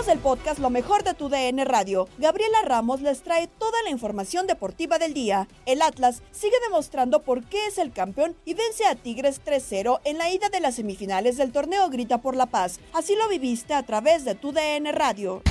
Amigos del podcast Lo mejor de tu DN Radio, Gabriela Ramos les trae toda la información deportiva del día. El Atlas sigue demostrando por qué es el campeón y vence a Tigres 3-0 en la ida de las semifinales del torneo Grita por la Paz. Así lo viviste a través de tu DN Radio.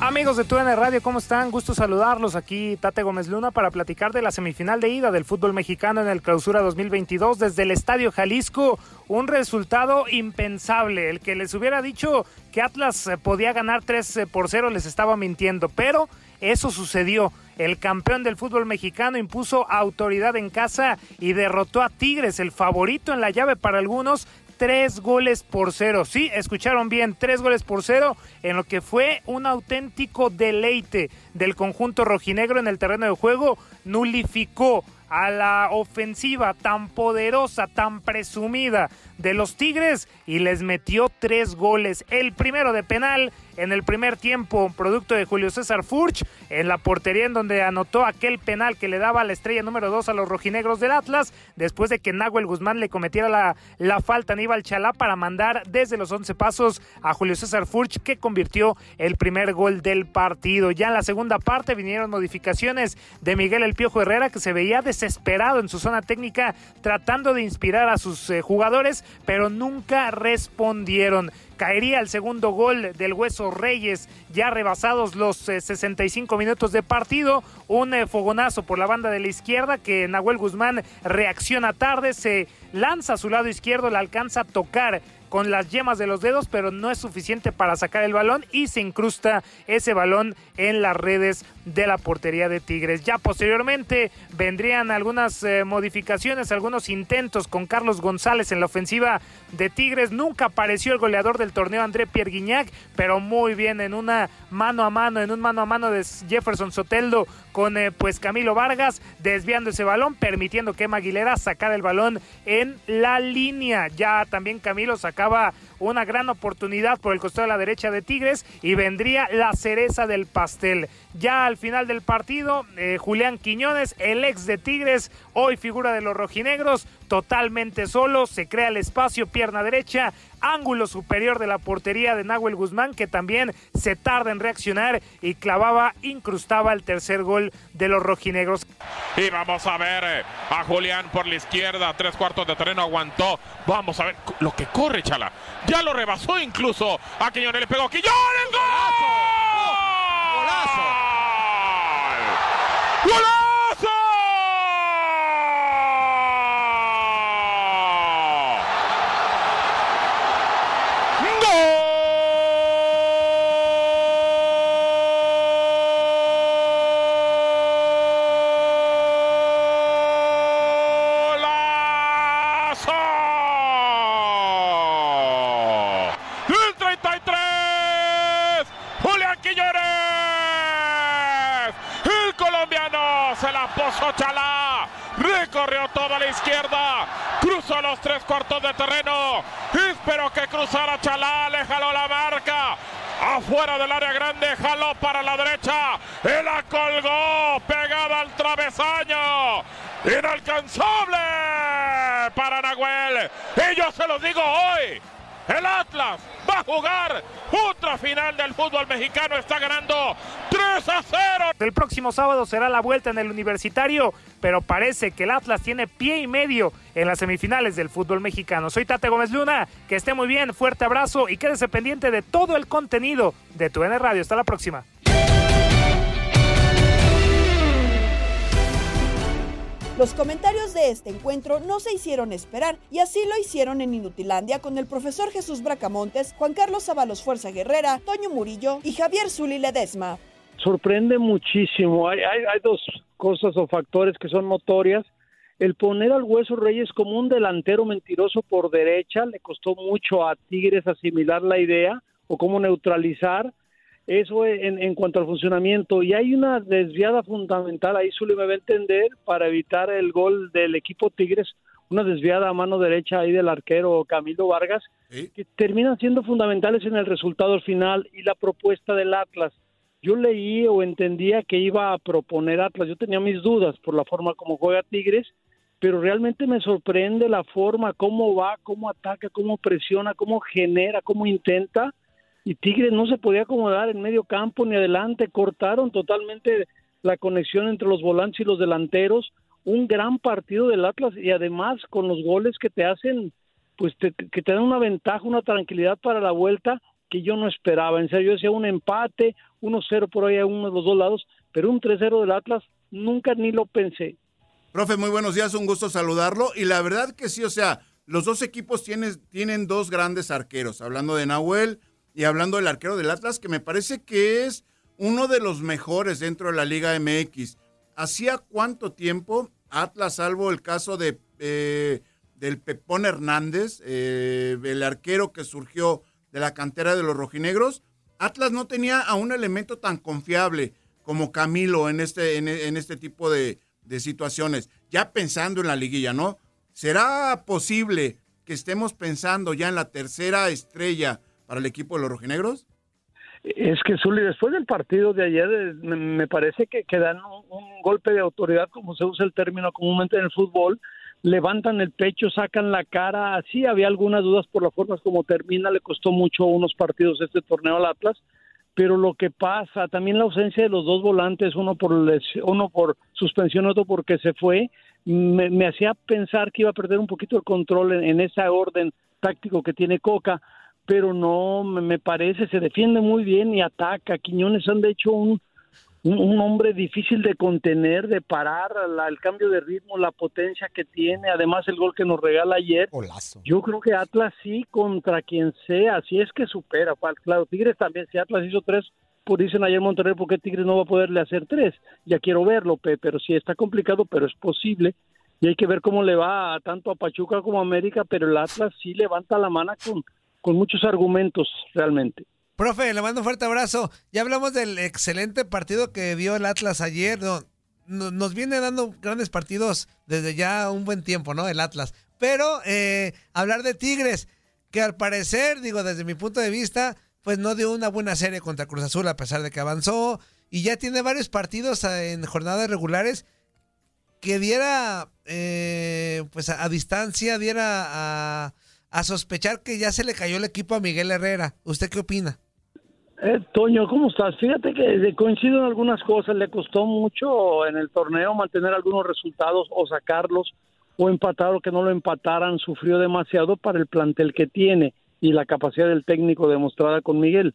Amigos de TUDN Radio, ¿cómo están? Gusto saludarlos. Aquí Tate Gómez Luna para platicar de la semifinal de ida del fútbol mexicano en el Clausura 2022 desde el Estadio Jalisco. Un resultado impensable. El que les hubiera dicho que Atlas eh, podía ganar 3 eh, por 0 les estaba mintiendo, pero eso sucedió. El campeón del fútbol mexicano impuso autoridad en casa y derrotó a Tigres, el favorito en la llave para algunos, tres goles por cero. Sí, escucharon bien, tres goles por cero en lo que fue un auténtico deleite del conjunto rojinegro en el terreno de juego. Nulificó a la ofensiva tan poderosa, tan presumida de los Tigres y les metió tres goles. El primero de penal en el primer tiempo, producto de Julio César Furch, en la portería en donde anotó aquel penal que le daba la estrella número dos a los rojinegros del Atlas, después de que Nahuel Guzmán le cometiera la, la falta a Aníbal Chalá para mandar desde los 11 pasos a Julio César Furch, que convirtió el primer gol del partido. Ya en la segunda parte vinieron modificaciones de Miguel El Piojo Herrera, que se veía desesperado en su zona técnica, tratando de inspirar a sus eh, jugadores, pero nunca respondieron caería el segundo gol del Hueso Reyes, ya rebasados los eh, 65 minutos de partido, un eh, fogonazo por la banda de la izquierda que Nahuel Guzmán reacciona tarde, se lanza a su lado izquierdo, le alcanza a tocar con las yemas de los dedos, pero no es suficiente para sacar el balón y se incrusta ese balón en las redes de la portería de Tigres. Ya posteriormente vendrían algunas eh, modificaciones, algunos intentos con Carlos González en la ofensiva de Tigres. Nunca apareció el goleador del torneo André Pierre Guignac, pero muy bien en una mano a mano, en un mano a mano de Jefferson Soteldo con eh, pues Camilo Vargas desviando ese balón, permitiendo que Emma Aguilera sacara el balón en la línea. Ya también Camilo acaba una gran oportunidad por el costado de la derecha de Tigres y vendría la cereza del pastel. Ya al final del partido, eh, Julián Quiñones, el ex de Tigres, hoy figura de los rojinegros, totalmente solo, se crea el espacio, pierna derecha, ángulo superior de la portería de Nahuel Guzmán, que también se tarda en reaccionar y clavaba, incrustaba el tercer gol de los rojinegros. Y vamos a ver eh, a Julián por la izquierda, tres cuartos de terreno, aguantó. Vamos a ver lo que corre, Chala. Ya lo rebasó incluso a Quiñones, le pegó Quiñones, ¡gol! Afuera del área grande, jaló para la derecha. Y la colgó pegada al travesaño. Inalcanzable para Nahuel. Y yo se los digo hoy. El Atlas va a jugar otra final del fútbol mexicano. Está ganando 3 a 0. El próximo sábado será la vuelta en el universitario, pero parece que el Atlas tiene pie y medio en las semifinales del fútbol mexicano. Soy Tate Gómez Luna, que esté muy bien, fuerte abrazo y quédese pendiente de todo el contenido de tu N Radio. Hasta la próxima. Los comentarios de este encuentro no se hicieron esperar y así lo hicieron en Inutilandia con el profesor Jesús Bracamontes, Juan Carlos Zabalos Fuerza Guerrera, Toño Murillo y Javier Zuli Ledesma. Sorprende muchísimo. Hay, hay dos cosas o factores que son notorias. El poner al Hueso Reyes como un delantero mentiroso por derecha le costó mucho a Tigres asimilar la idea o cómo neutralizar eso en, en, cuanto al funcionamiento. Y hay una desviada fundamental, ahí Zuli me va a entender, para evitar el gol del equipo Tigres, una desviada a mano derecha ahí del arquero Camilo Vargas, ¿Sí? que terminan siendo fundamentales en el resultado al final y la propuesta del Atlas. Yo leí o entendía que iba a proponer Atlas, yo tenía mis dudas por la forma como juega Tigres, pero realmente me sorprende la forma, cómo va, cómo ataca, cómo presiona, cómo genera, cómo intenta y Tigres no se podía acomodar en medio campo ni adelante, cortaron totalmente la conexión entre los volantes y los delanteros, un gran partido del Atlas y además con los goles que te hacen, pues te, que te dan una ventaja, una tranquilidad para la vuelta que yo no esperaba. En serio, yo decía un empate, 1-0 por ahí a uno de los dos lados, pero un 3-0 del Atlas nunca ni lo pensé. Profe, muy buenos días, un gusto saludarlo. Y la verdad que sí, o sea, los dos equipos tienen, tienen dos grandes arqueros. Hablando de Nahuel, y hablando del arquero del Atlas, que me parece que es uno de los mejores dentro de la Liga MX. ¿Hacía cuánto tiempo Atlas, salvo el caso de eh, del Pepón Hernández, eh, el arquero que surgió de la cantera de los rojinegros, Atlas no tenía a un elemento tan confiable como Camilo en este, en, este tipo de, de situaciones. Ya pensando en la liguilla, ¿no? ¿Será posible que estemos pensando ya en la tercera estrella para el equipo de los rojinegros? Es que, Zuli, después del partido de ayer, me parece que, que dan un, golpe de autoridad, como se usa el término comúnmente en el fútbol, levantan el pecho, sacan la cara. Sí, había algunas dudas por las formas como termina, le costó mucho unos partidos este torneo al Atlas, pero lo que pasa, también la ausencia de los dos volantes, uno por, uno por suspensión, otro porque se fue, me, hacía pensar que iba a perder un poquito el control en, en ese orden táctico que tiene Coca pero no, me parece, se defiende muy bien y ataca. Quiñones han de hecho un, un, un hombre difícil de contener, de parar, la, el cambio de ritmo, la potencia que tiene, además el gol que nos regala ayer. Yo creo que Atlas sí, contra quien sea, si es que supera. Claro, Tigres también, si Atlas hizo tres, pues dicen ayer Monterrey, ¿por qué Tigres no va a poderle hacer tres? Ya quiero verlo, pero sí está complicado, pero es posible. Y hay que ver cómo le va tanto a Pachuca como a América, pero el Atlas sí levanta la mano con con muchos argumentos realmente. Profe, le mando un fuerte abrazo. Ya hablamos del excelente partido que dio el Atlas ayer. No, nos viene dando grandes partidos desde ya un buen tiempo, ¿no? El Atlas. Pero eh, hablar de Tigres, que al parecer, digo, desde mi punto de vista, pues no dio una buena serie contra Cruz Azul a pesar de que avanzó y ya tiene varios partidos en jornadas regulares que diera, eh, pues a, a distancia, diera a a sospechar que ya se le cayó el equipo a Miguel Herrera. ¿Usted qué opina? Eh, Toño, ¿cómo estás? Fíjate que coincido en algunas cosas. Le costó mucho en el torneo mantener algunos resultados o sacarlos o empatar o que no lo empataran. Sufrió demasiado para el plantel que tiene y la capacidad del técnico demostrada con Miguel.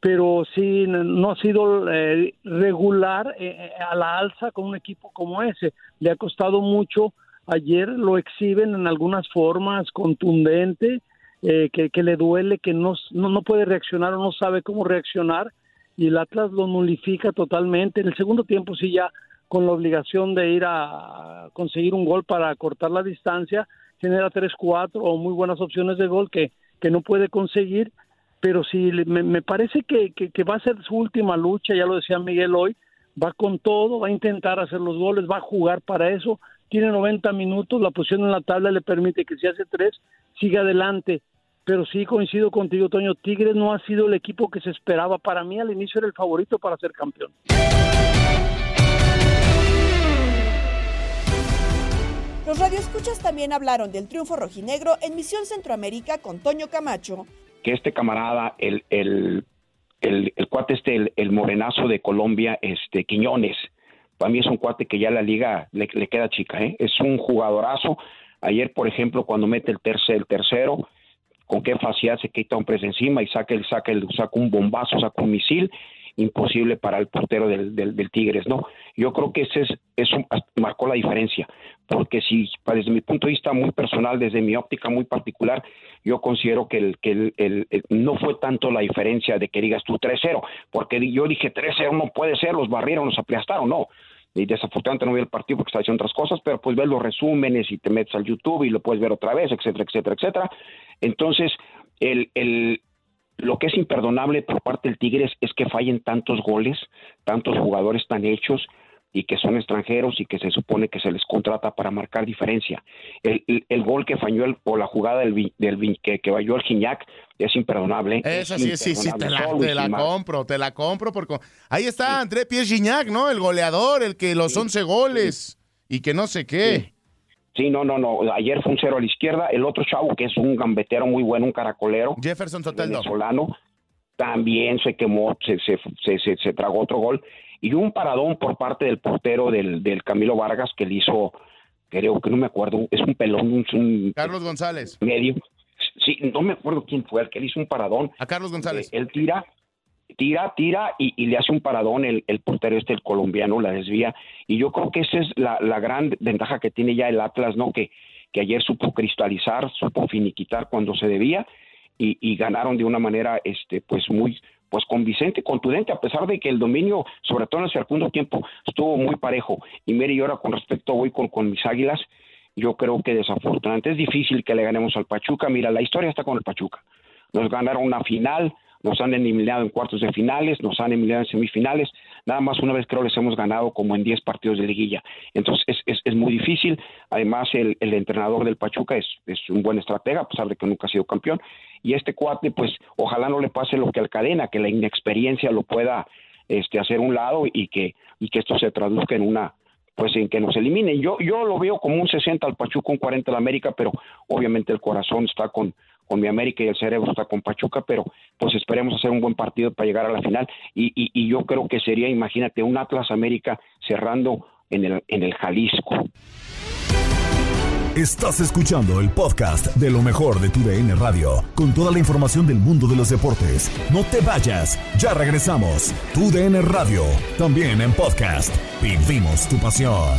Pero sí, no ha sido eh, regular eh, a la alza con un equipo como ese. Le ha costado mucho ayer lo exhiben en algunas formas contundente, eh, que, que, le duele, que no, no, no, puede reaccionar o no sabe cómo reaccionar, y el Atlas lo nulifica totalmente. En el segundo tiempo sí ya con la obligación de ir a conseguir un gol para cortar la distancia, genera 3-4 o muy buenas opciones de gol que, que no puede conseguir, pero sí me, parece que, que, va a ser su última lucha, ya lo decía Miguel hoy, va con todo, va a intentar hacer los goles, va a jugar para eso, tiene 90 minutos, la posición en la tabla le permite que si hace tres, siga adelante. Pero sí coincido contigo, Toño, Tigres no ha sido el equipo que se esperaba. Para mí al inicio era el favorito para ser campeón. Los radioescuchas también hablaron del triunfo rojinegro en Misión Centroamérica con Toño Camacho. Que este camarada, el, el, el, el cuate este, el, el, morenazo de Colombia, este Quiñones, para mí es un cuate que ya la liga le, le queda chica, ¿eh? es un jugadorazo. Ayer, por ejemplo, cuando mete el, tercer, el tercero, con qué facilidad se quita un presa encima y saca, el, saca, el, saca un bombazo, saca un misil imposible para el portero del, del, del, Tigres, ¿no? Yo creo que ese es, eso marcó la diferencia, porque si desde mi punto de vista muy personal, desde mi óptica muy particular, yo considero que, el, que el, no fue tanto la diferencia de que digas tú 3-0, porque yo dije 3-0 no puede ser, los barrieron, los aplastaron, no. Y desafortunadamente no vi el partido porque estaba haciendo otras cosas, pero pues ves los resúmenes y te metes al YouTube y lo puedes ver otra vez, etcétera, etcétera, etcétera. Entonces, el, el, lo que es imperdonable por parte del Tigres es que fallen tantos goles, tantos jugadores tan hechos y que son extranjeros y que se supone que se les contrata para marcar diferencia. El, el, el gol que falló el, o la jugada del, del que, que falló el Gignac es imperdonable. Esa es sí, sí, sí, te la, te la compro, te la compro. Porque ahí está sí. André Pierre Gignac, ¿no? El goleador, el que los sí. 11 goles y que no sé qué. Sí. No, no, no. Ayer fue un cero a la izquierda. El otro chavo, que es un gambetero muy bueno, un caracolero. Jefferson Soteldo. Venezolano. También se quemó, se, se, se, se, se tragó otro gol. Y un paradón por parte del portero del, del Camilo Vargas que le hizo, creo que no me acuerdo, es un pelón, un, un Carlos González. Medio. Sí, no me acuerdo quién fue el que le hizo un paradón. A Carlos González. Eh, él tira, tira, tira y, y, le hace un paradón el, el, portero este, el colombiano, la desvía. Y yo creo que esa es la, la gran ventaja que tiene ya el Atlas, ¿no? Que, que ayer supo cristalizar, supo finiquitar cuando se debía y, y ganaron de una manera, este, pues muy, pues convincente, contundente, a pesar de que el dominio, sobre todo en el segundo tiempo, estuvo muy parejo. Y mire, y ahora con respecto voy con, con mis águilas, yo creo que desafortunadamente es difícil que le ganemos al Pachuca. Mira, la historia está con el Pachuca. Nos ganaron una final, nos han eliminado en cuartos de finales, nos han eliminado en semifinales, nada más una vez creo les hemos ganado como en 10 partidos de liguilla. Entonces es, es, muy difícil, además el, el, entrenador del Pachuca es, es un buen estratega, a pesar de que nunca ha sido campeón, y este cuate pues ojalá no le pase lo que al cadena, que la inexperiencia lo pueda este, hacer un lado y que, y que esto se traduzca en una pues en que nos eliminen. Yo, yo lo veo como un 60 al Pachuca, un 40 al América, pero obviamente el corazón está con, con mi América y el cerebro está con Pachuca, pero pues esperemos hacer un buen partido para llegar a la final. Y, yo creo que sería, imagínate, un Atlas América cerrando en el, en el Jalisco. Estás escuchando el podcast de lo mejor de tu DN Radio, con toda la información del mundo de los deportes. No te vayas, ya regresamos. Tu DN Radio, también en podcast. Vivimos tu pasión.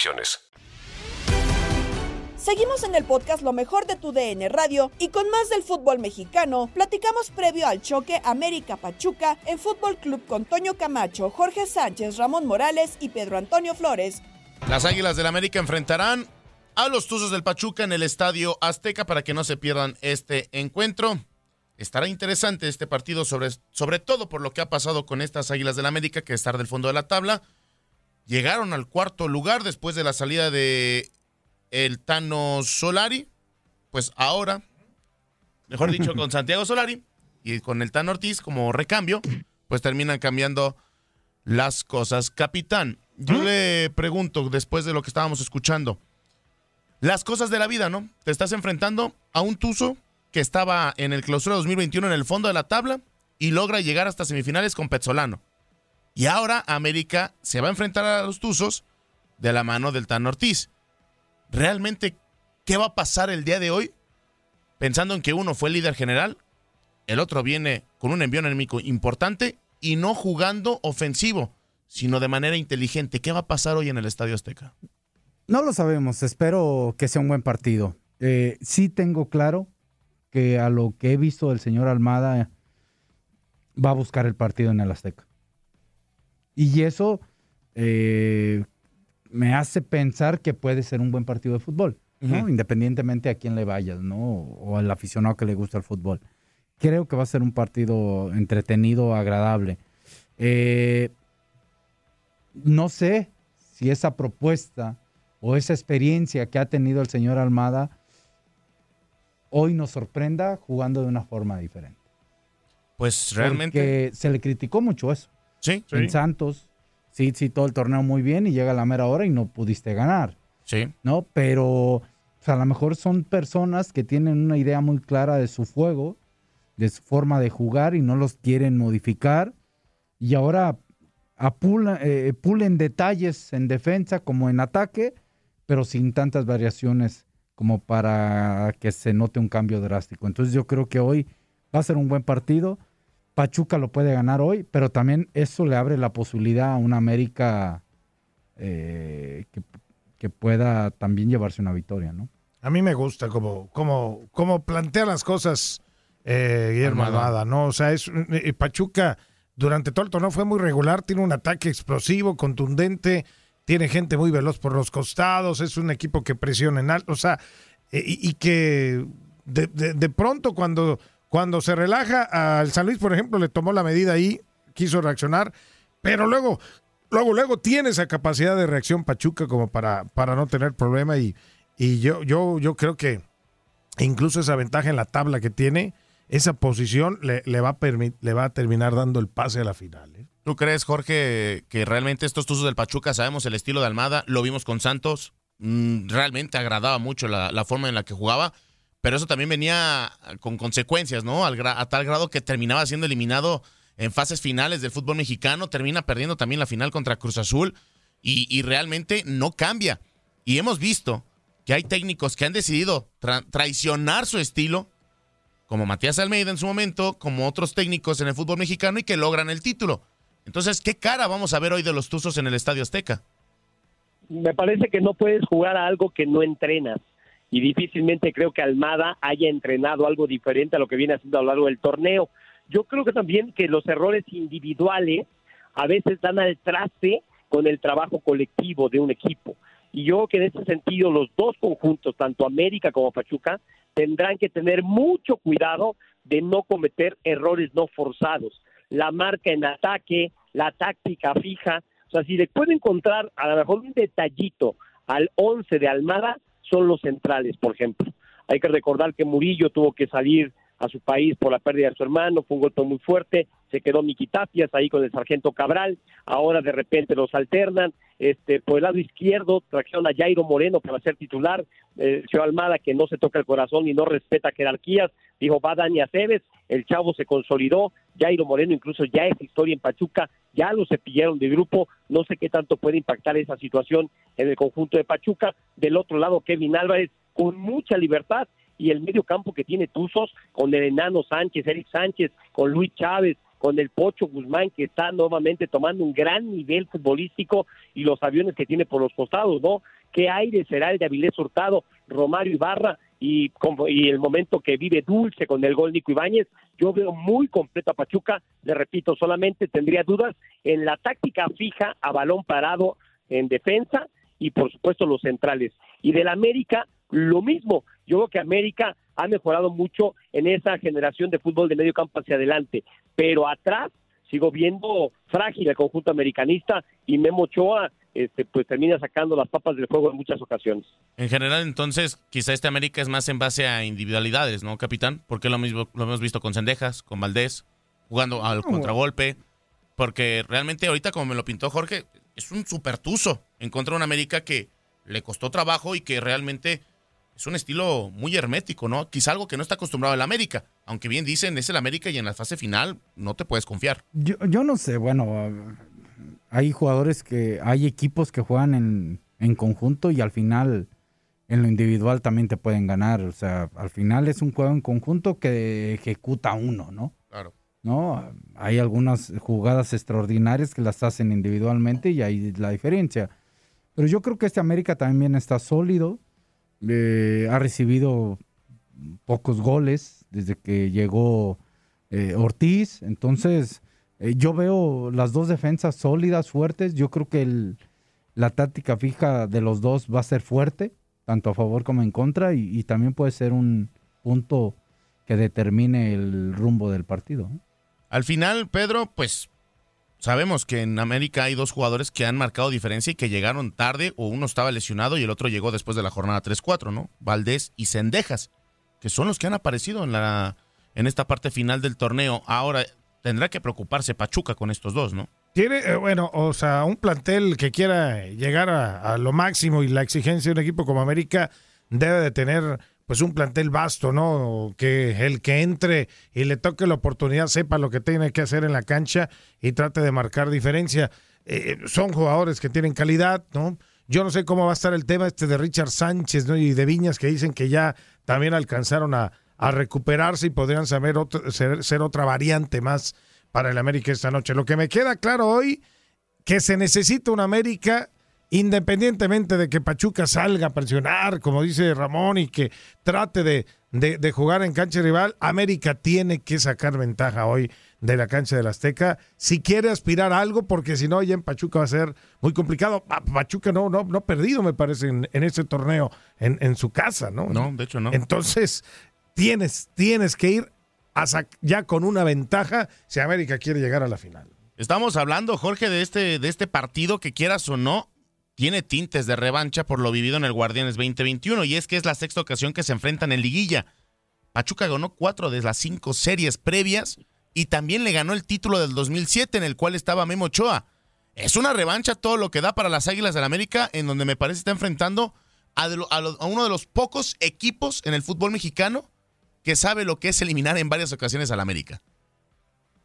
Seguimos en el podcast Lo mejor de tu DN Radio y con más del fútbol mexicano, platicamos previo al choque América Pachuca en Fútbol Club con Toño Camacho, Jorge Sánchez, Ramón Morales y Pedro Antonio Flores. Las Águilas del América enfrentarán a los Tuzos del Pachuca en el Estadio Azteca para que no se pierdan este encuentro. Estará interesante este partido, sobre, sobre todo por lo que ha pasado con estas Águilas del América, que estar del fondo de la tabla llegaron al cuarto lugar después de la salida de el Tano Solari. Pues ahora, mejor dicho, con Santiago Solari y con el Tano Ortiz como recambio, pues terminan cambiando las cosas. Capitán, yo le pregunto, después de lo que estábamos escuchando, las cosas de la vida, ¿no? Te estás enfrentando a un Tuzo que estaba en el clausura 2021 en el fondo de la tabla y logra llegar hasta semifinales con Petzolano. Y ahora América se va a enfrentar a los Tuzos de la mano del Tan Ortiz. Realmente, ¿qué va a pasar el día de hoy? Pensando en que uno fue el líder general, el otro viene con un envío enemigo importante y no jugando ofensivo, sino de manera inteligente. ¿Qué va a pasar hoy en el Estadio Azteca? No lo sabemos, espero que sea un buen partido. Eh, sí tengo claro que a lo que he visto del señor Almada va a buscar el partido en el Azteca. Y eso eh, me hace pensar que puede ser un buen partido de fútbol, ¿no? independientemente a quién le vayas, ¿no? o al aficionado que le gusta el fútbol. Creo que va a ser un partido entretenido, agradable. Eh, no sé si esa propuesta o esa experiencia que ha tenido el señor Almada hoy nos sorprenda jugando de una forma diferente. Pues realmente. Porque se le criticó mucho eso. Sí. En Santos, sí, sí, todo el torneo muy bien y llega la mera hora y no pudiste ganar. Sí. ¿No? Pero a lo mejor son personas que tienen una idea muy clara de su juego, de su forma de jugar y no los quieren modificar. Y ahora apula, eh, pulen detalles en defensa como en ataque, pero sin tantas variaciones como para que se note un cambio drástico. Entonces yo creo que hoy va a ser un buen partido. Pachuca lo puede ganar hoy, pero también eso le abre la posibilidad a una América eh, que, que, pueda también llevarse una victoria, ¿no? A mí me gusta como, como, como plantea las cosas eh, Guillermo Almada, ¿no? O sea, es eh, Pachuca durante todo el torneo fue muy regular, tiene un ataque explosivo, contundente, tiene gente muy veloz por los costados, es un equipo que presiona en alto, o sea, eh, y, y que de, de, de, pronto cuando, cuando se relaja al San Luis, por ejemplo, le tomó la medida ahí, quiso reaccionar, pero luego, luego, luego tiene esa capacidad de reacción Pachuca como para, para no tener problema y, y yo, yo, yo creo que incluso esa ventaja en la tabla que tiene, esa posición le, le, va, a le va a terminar dando el pase a la final. ¿eh? ¿Tú crees, Jorge, que realmente estos Tuzos del Pachuca, sabemos el estilo de Almada, lo vimos con Santos, mmm, realmente agradaba mucho la, forma en la que jugaba, pero eso también venía con consecuencias, ¿no? Al, a tal grado que terminaba siendo eliminado en fases finales del fútbol mexicano, termina perdiendo también la final contra Cruz Azul y, realmente no cambia. Y hemos visto que hay técnicos que han decidido tra traicionar su estilo como Matías Almeida en su momento, como otros técnicos en el fútbol mexicano y que logran el título. Entonces, ¿qué cara vamos a ver hoy de los Tuzos en el Estadio Azteca? Me parece que no puedes jugar a algo que no entrenas y difícilmente creo que Almada haya entrenado algo diferente a lo que viene haciendo a lo largo del torneo. Yo creo que también que los errores individuales a veces dan al traste con el trabajo colectivo de un equipo. Y yo creo que en ese sentido los dos conjuntos, tanto América como Pachuca, tendrán que tener mucho cuidado de no cometer errores no forzados. La marca en ataque, la táctica fija, o sea, si le puede encontrar a lo mejor un detallito al 11 de Almada, son los centrales, por ejemplo. Hay que recordar que Murillo tuvo que salir a su país por la pérdida de su hermano, fue un golpe muy fuerte, se quedó Miki Tapias ahí con el sargento Cabral, ahora de repente los alternan, este, por el lado izquierdo trajeron a Jairo Moreno para ser titular, eh, Almada que no se toca el corazón y no respeta jerarquías, dijo va Dani Aceves, el chavo se consolidó, Jairo Moreno incluso ya es historia en Pachuca, ya lo cepillaron de grupo, no sé qué tanto puede impactar esa situación en el conjunto de Pachuca, del otro lado Kevin Álvarez con mucha libertad, y el medio campo que tiene Tuzos con el enano Sánchez, Eric Sánchez, con Luis Chávez, con el Pocho Guzmán que está nuevamente tomando un gran nivel futbolístico y los aviones que tiene por los costados, ¿no? ¿Qué aire será el de Avilés Hurtado, Romario Ibarra y, como, y el momento que vive Dulce con el gol Nico Ibáñez? Yo veo muy completo a Pachuca, le repito, solamente tendría dudas en la táctica fija a balón parado en defensa y por supuesto los centrales. Y del América, lo mismo. Yo creo que América ha mejorado mucho en esa generación de fútbol de medio campo hacia adelante, pero atrás sigo viendo frágil el conjunto americanista y Memo Ochoa este, pues termina sacando las papas del juego en muchas ocasiones. En general, entonces, quizá este América es más en base a individualidades, ¿no, capitán? Porque lo mismo lo hemos visto con Sendejas, con Valdés, jugando al contragolpe, porque realmente ahorita, como me lo pintó Jorge, es un supertuzo en contra de un América que le costó trabajo y que realmente es un estilo muy hermético, ¿no? Quizá algo que no está acostumbrado el América. Aunque bien dicen, es el América y en la fase final no te puedes confiar. Yo, yo no sé, bueno, hay jugadores que, hay equipos que juegan en, en conjunto y al final en lo individual también te pueden ganar. O sea, al final es un juego en conjunto que ejecuta uno, ¿no? Claro. ¿No? Hay algunas jugadas extraordinarias que las hacen individualmente y ahí la diferencia. Pero yo creo que este América también está sólido. Eh, ha recibido pocos goles desde que llegó eh, Ortiz. Entonces, eh, yo veo las dos defensas sólidas, fuertes. Yo creo que la táctica fija de los dos va a ser fuerte, tanto a favor como en contra, y, también puede ser un punto que determine el rumbo del partido. Al final, Pedro, pues sabemos que en América hay dos jugadores que han marcado diferencia y que llegaron tarde, o uno estaba lesionado y el otro llegó después de la jornada 3-4, ¿no? Valdés y Cendejas, que son los que han aparecido en, la, en esta parte final del torneo. Ahora tendrá que preocuparse Pachuca con estos dos, ¿no? Tiene, eh, bueno, o sea, un plantel que quiera llegar a, lo máximo y la exigencia de un equipo como América debe de tener pues un plantel vasto, ¿no? Que el que entre y le toque la oportunidad sepa lo que tiene que hacer en la cancha y trate de marcar diferencia. Eh, son jugadores que tienen calidad, ¿no? Yo no sé cómo va a estar el tema este de Richard Sánchez ¿no? y de Viñas que dicen que ya también alcanzaron a, a recuperarse y podrían saber otro, ser, ser otra variante más para el América esta noche. Lo que me queda claro hoy, que se necesita un América independientemente de que Pachuca salga a presionar, como dice Ramón, y que trate de, de, de, jugar en cancha rival, América tiene que sacar ventaja hoy de la cancha del Azteca si quiere aspirar a algo, porque si no, ya en Pachuca va a ser muy complicado. Pachuca no, no, no ha perdido, me parece, en, en este torneo, en, en, su casa, ¿no? No, de hecho no. Entonces, tienes, tienes que ir a ya con una ventaja si América quiere llegar a la final. Estamos hablando, Jorge, de este, de este partido que quieras o no, tiene tintes de revancha por lo vivido en el Guardianes 2021 y es que es la sexta ocasión que se enfrentan en liguilla. Pachuca ganó cuatro de las cinco series previas y también le ganó el título del 2007 en el cual estaba Memo Ochoa. Es una revancha todo lo que da para las Águilas del América en donde me parece está enfrentando a uno de los pocos equipos en el fútbol mexicano que sabe lo que es eliminar en varias ocasiones al América.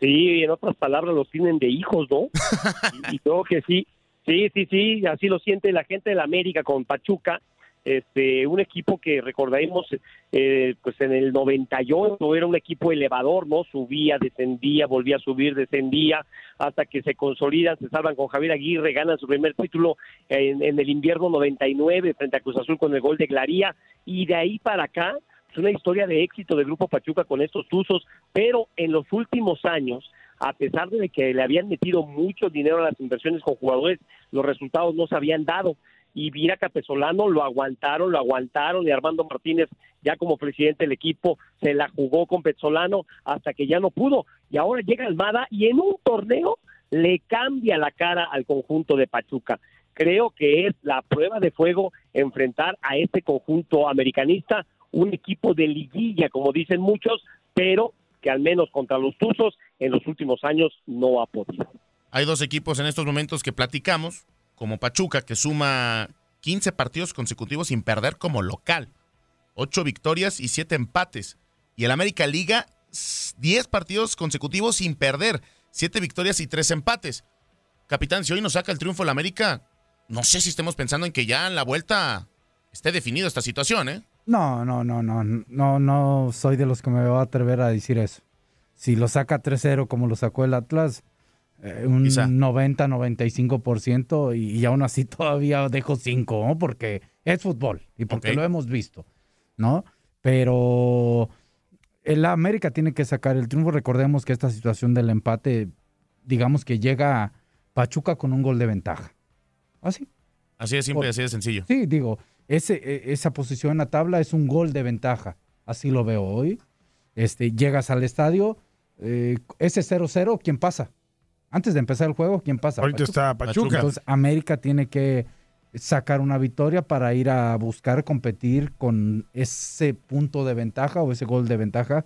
Sí, en otras palabras los tienen de hijos, ¿no? y, y creo que sí, Sí, sí, sí, así lo siente la gente de la América con Pachuca, este, un equipo que recordaremos, eh, pues en el 98 era un equipo elevador, ¿no? Subía, descendía, volvía a subir, descendía, hasta que se consolidan, se salvan con Javier Aguirre, ganan su primer título en, en el invierno 99 frente a Cruz Azul con el gol de Glaría, y de ahí para acá, una historia de éxito del Grupo Pachuca con estos tuzos, pero en los últimos años, a pesar de que le habían metido mucho dinero a las inversiones con jugadores, los resultados no se habían dado. Y Vira Capesolano lo aguantaron, lo aguantaron, y Armando Martínez, ya como presidente del equipo, se la jugó con Pesolano hasta que ya no pudo. Y ahora llega Almada y en un torneo le cambia la cara al conjunto de Pachuca. Creo que es la prueba de fuego enfrentar a este conjunto americanista, un equipo de liguilla, como dicen muchos, pero que al menos contra los Tuzos en los últimos años no ha podido. Hay dos equipos en estos momentos que platicamos, como Pachuca, que suma 15 partidos consecutivos sin perder como local, 8 victorias y 7 empates. Y el América Liga, 10 partidos consecutivos sin perder, 7 victorias y 3 empates. Capitán, si hoy nos saca el triunfo el América, no sé si estemos pensando en que ya en la vuelta esté definido esta situación, ¿eh? No, no, no, no, no, no soy de los que me voy a atrever a decir eso. Si lo saca 3-0 como lo sacó el Atlas, eh, un 90-95% y, y, aún así todavía dejo 5, ¿no? Porque es fútbol y porque okay. lo hemos visto, ¿no? Pero el América tiene que sacar el triunfo. Recordemos que esta situación del empate, digamos que llega Pachuca con un gol de ventaja. Así. Así de simple, Por, así de sencillo. Sí, digo, ese, esa posición en la tabla es un gol de ventaja. Así lo veo hoy. Este, llegas al estadio, eh, ese 0-0, ¿quién pasa? Antes de empezar el juego, ¿quién pasa? Ahorita Pachuca. está Pachuca. Entonces, América tiene que sacar una victoria para ir a buscar competir con ese punto de ventaja o ese gol de ventaja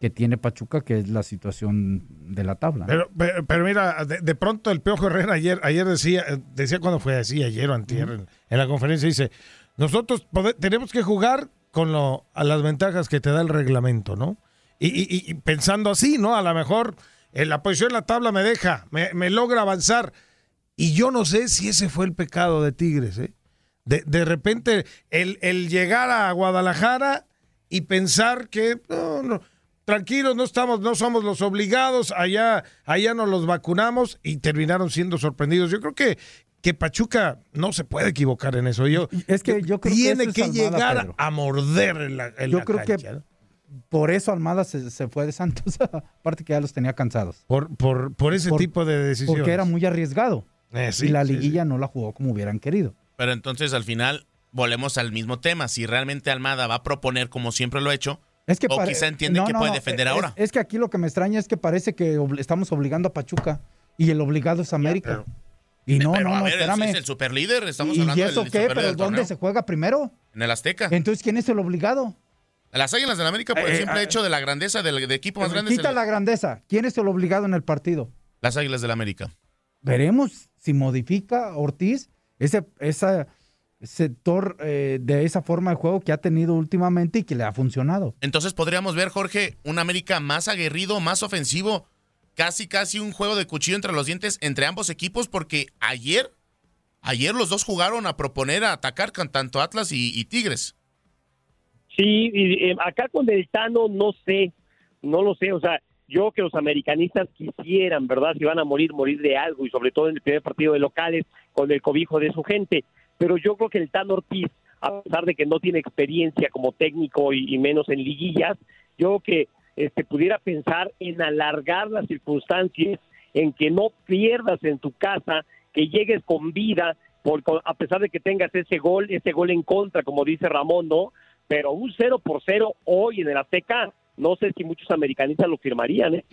que tiene Pachuca, que es la situación de la tabla. Pero, pero, pero mira, de, de, pronto el Piojo Herrera ayer, ayer decía, decía cuando fue así, ayer o antier, en, la conferencia, dice, nosotros tenemos que jugar con lo, a las ventajas que te da el reglamento, ¿no? Y, y, y pensando así, ¿no? A lo mejor en la posición en la tabla me deja, me, logra avanzar. Y yo no sé si ese fue el pecado de Tigres, ¿eh? De, repente, el, el llegar a Guadalajara y pensar que no, no, tranquilos, no estamos, no somos los obligados, allá, allá nos los vacunamos y terminaron siendo sorprendidos. Yo creo que, que Pachuca no se puede equivocar en eso. Yo, es que yo creo tiene que, que, eso es Almada, llegar Pedro. a morder en la, en Yo la creo cancha, que por eso Almada se, se fue de Santos, aparte que ya los tenía cansados. Por, por, por ese Por- tipo de decisiones. Porque era muy arriesgado. Eh, sí, y la sí, liguilla no la jugó como hubieran querido. Pero entonces al final volvemos al mismo tema. Si realmente Almada va a proponer como siempre lo ha hecho, Es que o pare- quizá entiende no, que no, puede defender ahora. Es, que aquí lo que me extraña es que parece que estamos obligando a Pachuca y el obligado es América. Y no, Pero no, a ver, él espérame. es el superlíder, estamos ¿Y hablando eso del qué? ¿Pero dónde torneo. se juega primero? En el Azteca. Entonces, ¿quién es el obligado? Las Águilas del América por el Eh, simple eh, hecho de la grandeza del de equipo más grande. Quita el- la grandeza. ¿Quién es el obligado en el partido? Las Águilas del América. Veremos si modifica Ortiz ese esa sector eh, de esa forma de juego que ha tenido últimamente y que le ha funcionado. Entonces podríamos ver, Jorge, un América más aguerrido, más ofensivo, casi casi un juego de cuchillo entre los dientes entre ambos equipos, porque ayer, ayer los dos jugaron a proponer a atacar con tanto Atlas y, Tigres. Sí, y, eh, acá con el Tano no sé, no lo sé, o sea, yo que los americanistas quisieran, ¿verdad? Si van a morir, morir de algo y sobre todo en el primer partido de locales con el cobijo de su gente, pero yo creo que el Tano Ortiz, a pesar de que no tiene experiencia como técnico y, y menos en liguillas, yo creo que este, pudiera pensar en alargar las circunstancias, en que no pierdas en tu casa, que llegues con vida, por, a pesar de que tengas ese gol, ese gol en contra, como dice Ramón, ¿no? Pero un 0 por 0 hoy en el Azteca, no sé si muchos americanistas lo firmarían, ¿eh?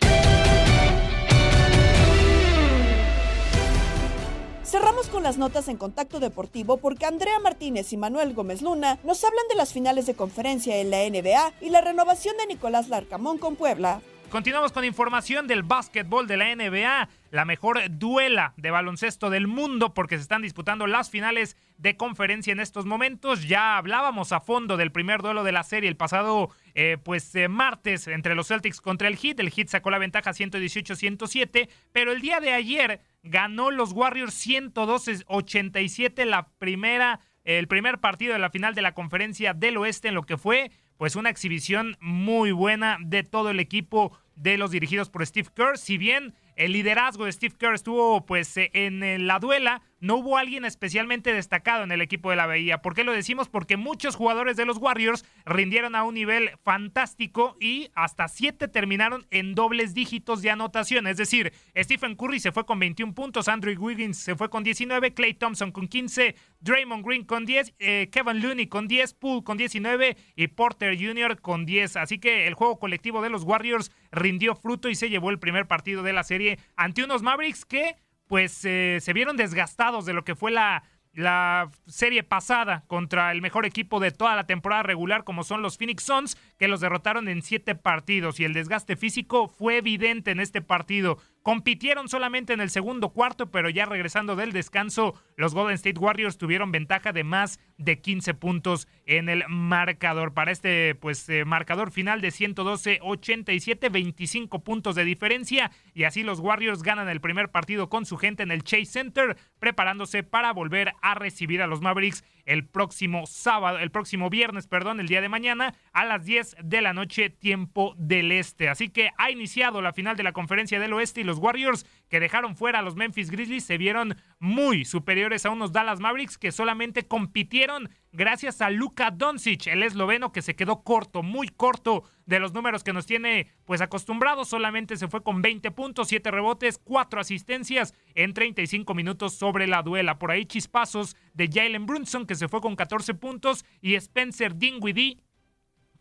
Cerramos con las notas en contacto deportivo porque Andrea Martínez y Manuel Gómez Luna nos hablan de las finales de conferencia en la NBA y la renovación de Nicolás Larcamón con Puebla. Continuamos con información del básquetbol de la NBA, la mejor duela de baloncesto del mundo porque se están disputando las finales de conferencia en estos momentos. Ya hablábamos a fondo del primer duelo de la serie el pasado eh, pues eh, martes entre los Celtics contra el Heat. El Heat sacó la ventaja 118-107, pero el día de ayer ganó los Warriors 112-87 la primera el primer partido de la final de la conferencia del oeste en lo que fue pues una exhibición muy buena de todo el equipo de los dirigidos por Steve Kerr. Si bien el liderazgo de Steve Kerr estuvo pues eh, en eh, la duela, no hubo alguien especialmente destacado en el equipo de la Bahía. ¿Por qué lo decimos? Porque muchos jugadores de los Warriors rindieron a un nivel fantástico y hasta siete terminaron en dobles dígitos de anotación. Es decir, Stephen Curry se fue con 21 puntos, Andrew Wiggins se fue con 19, Clay Thompson con 15, Draymond Green con 10, eh, Kevin Looney con 10, Poole con 19 y Porter Jr. con 10. Así que el juego colectivo de los Warriors rindió fruto y se llevó el primer partido de la serie ante unos Mavericks que pues eh, se vieron desgastados de lo que fue la, la serie pasada contra el mejor equipo de toda la temporada regular como son los Phoenix Suns que los derrotaron en siete partidos y el desgaste físico fue evidente en este partido. Compitieron solamente en el segundo cuarto, pero ya regresando del descanso, los Golden State Warriors tuvieron ventaja de más de 15 puntos en el marcador. Para este pues eh, marcador final de 112-87, 25 puntos de diferencia y así los Warriors ganan el primer partido con su gente en el Chase Center, preparándose para volver a recibir a los Mavericks el próximo sábado, el próximo viernes, perdón, el día de mañana a las 10 de la noche tiempo del este. Así que ha iniciado la final de la Conferencia del Oeste y los Warriors que dejaron fuera a los Memphis Grizzlies se vieron muy superiores a unos Dallas Mavericks que solamente compitieron gracias a Luka Doncic, el esloveno que se quedó corto, muy corto de los números que nos tiene pues acostumbrados, solamente se fue con 20 puntos, 7 rebotes, 4 asistencias en 35 minutos sobre la duela. Por ahí chispazos de Jalen Brunson que se fue con 14 puntos y Spencer Dinwiddie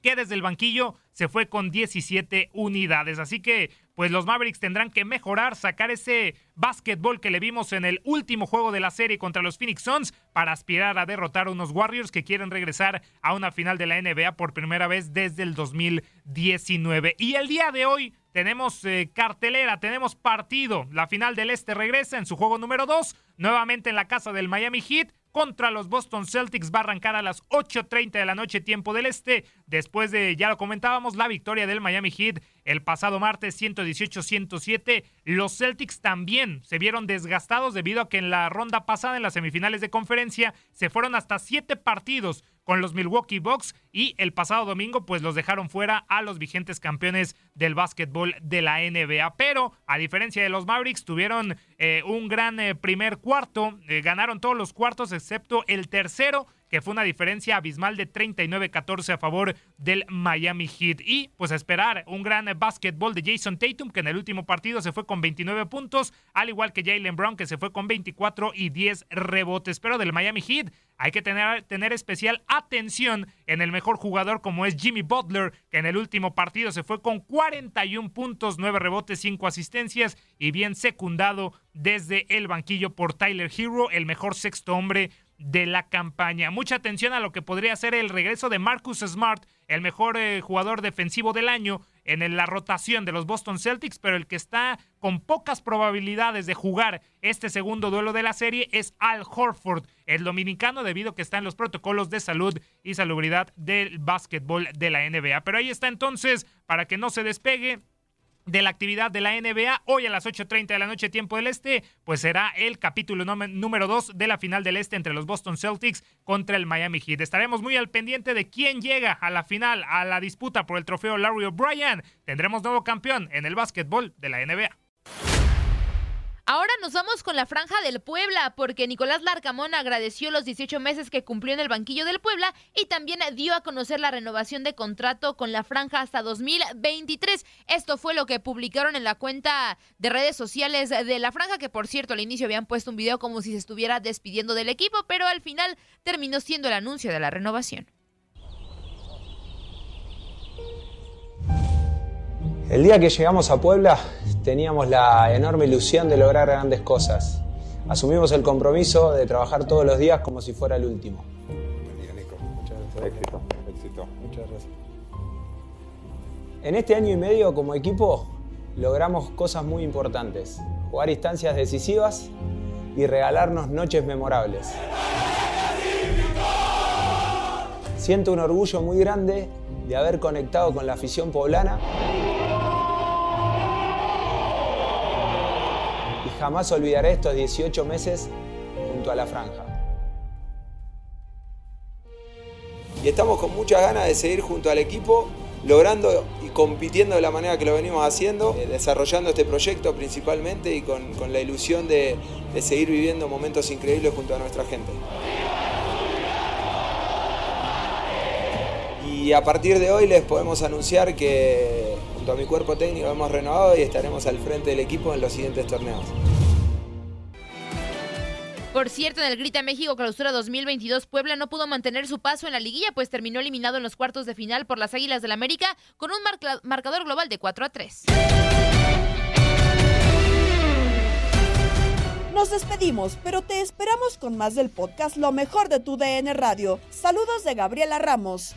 que desde el banquillo se fue con 17 unidades. Así que, pues los Mavericks tendrán que mejorar, sacar ese básquetbol que le vimos en el último juego de la serie contra los Phoenix Suns para aspirar a derrotar a unos Warriors que quieren regresar a una final de la NBA por primera vez desde el 2019. Y el día de hoy tenemos eh, cartelera, tenemos partido. La final del Este regresa en su juego número 2, nuevamente en la casa del Miami Heat contra los Boston Celtics. Va a arrancar a las 8.30 de la noche, tiempo del Este. Después de, ya lo comentábamos, la victoria del Miami Heat el pasado martes 118-107. Los Celtics también se vieron desgastados debido a que en la ronda pasada, en las semifinales de conferencia, se fueron hasta siete partidos con los Milwaukee Bucks y el pasado domingo pues los dejaron fuera a los vigentes campeones del básquetbol de la NBA. Pero a diferencia de los Mavericks tuvieron eh, un gran eh, primer cuarto, eh, ganaron todos los cuartos excepto el tercero que fue una diferencia abismal de 39-14 a favor del Miami Heat. Y pues esperar un gran básquetbol de Jason Tatum, que en el último partido se fue con 29 puntos, al igual que Jalen Brown, que se fue con 24 y 10 rebotes. Pero del Miami Heat hay que tener, tener especial atención en el mejor jugador como es Jimmy Butler, que en el último partido se fue con 41 puntos, 9 rebotes, 5 asistencias y bien secundado desde el banquillo por Tyler Hero, el mejor sexto hombre de la campaña. Mucha atención a lo que podría ser el regreso de Marcus Smart, el mejor eh, jugador defensivo del año en la rotación de los Boston Celtics, pero el que está con pocas probabilidades de jugar este segundo duelo de la serie es Al Horford, el dominicano, debido a que está en los protocolos de salud y salubridad del básquetbol de la NBA. Pero ahí está entonces, para que no se despegue, de la actividad de la NBA. Hoy a las 8.30 de la noche, tiempo del Este, pues será el capítulo número 2 de la final del Este entre los Boston Celtics contra el Miami Heat. Estaremos muy al pendiente de quién llega a la final, a la disputa por el trofeo Larry O'Brien. Tendremos nuevo campeón en el básquetbol de la NBA. Nos vamos con la franja del Puebla, porque Nicolás Larcamón agradeció los 18 meses que cumplió en el banquillo del Puebla y también dio a conocer la renovación de contrato con la franja hasta 2023. Esto fue lo que publicaron en la cuenta de redes sociales de la franja, que por cierto al inicio habían puesto un video como si se estuviera despidiendo del equipo, pero al final terminó siendo el anuncio de la renovación. El día que llegamos a Puebla teníamos la enorme ilusión de lograr grandes cosas. Asumimos el compromiso de trabajar todos los días como si fuera el último. Éxito, éxito. Muchas gracias. En este año y medio como equipo logramos cosas muy importantes. Jugar instancias decisivas y regalarnos noches memorables. Siento un orgullo muy grande de haber conectado con la afición poblana Jamás olvidaré estos 18 meses junto a la franja. Y estamos con muchas ganas de seguir junto al equipo, logrando y compitiendo de la manera que lo venimos haciendo, eh, desarrollando este proyecto principalmente y con, la ilusión de, de seguir viviendo momentos increíbles junto a nuestra gente. Y a partir de hoy les podemos anunciar que junto a mi cuerpo técnico hemos renovado y estaremos al frente del equipo en los siguientes torneos. Por cierto, en el Grita México Clausura 2022, Puebla no pudo mantener su paso en la liguilla, pues terminó eliminado en los cuartos de final por las Águilas del la América con un marcador global de 4 a 3. Nos despedimos, pero te esperamos con más del podcast Lo mejor de tu DN Radio. Saludos de Gabriela Ramos.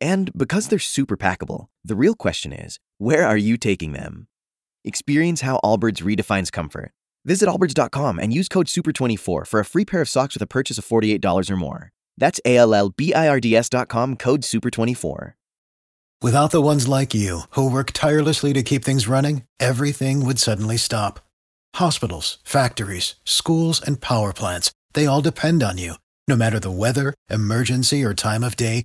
And because they're super packable, the real question is where are you taking them? Experience how Allbirds redefines comfort. Visit allbirds.com and use code SUPER24 for a free pair of socks with a purchase of $48 or more. That's A L L B I R D S.com code SUPER24. Without the ones like you, who work tirelessly to keep things running, everything would suddenly stop. Hospitals, factories, schools, and power plants, they all depend on you. No matter the weather, emergency, or time of day,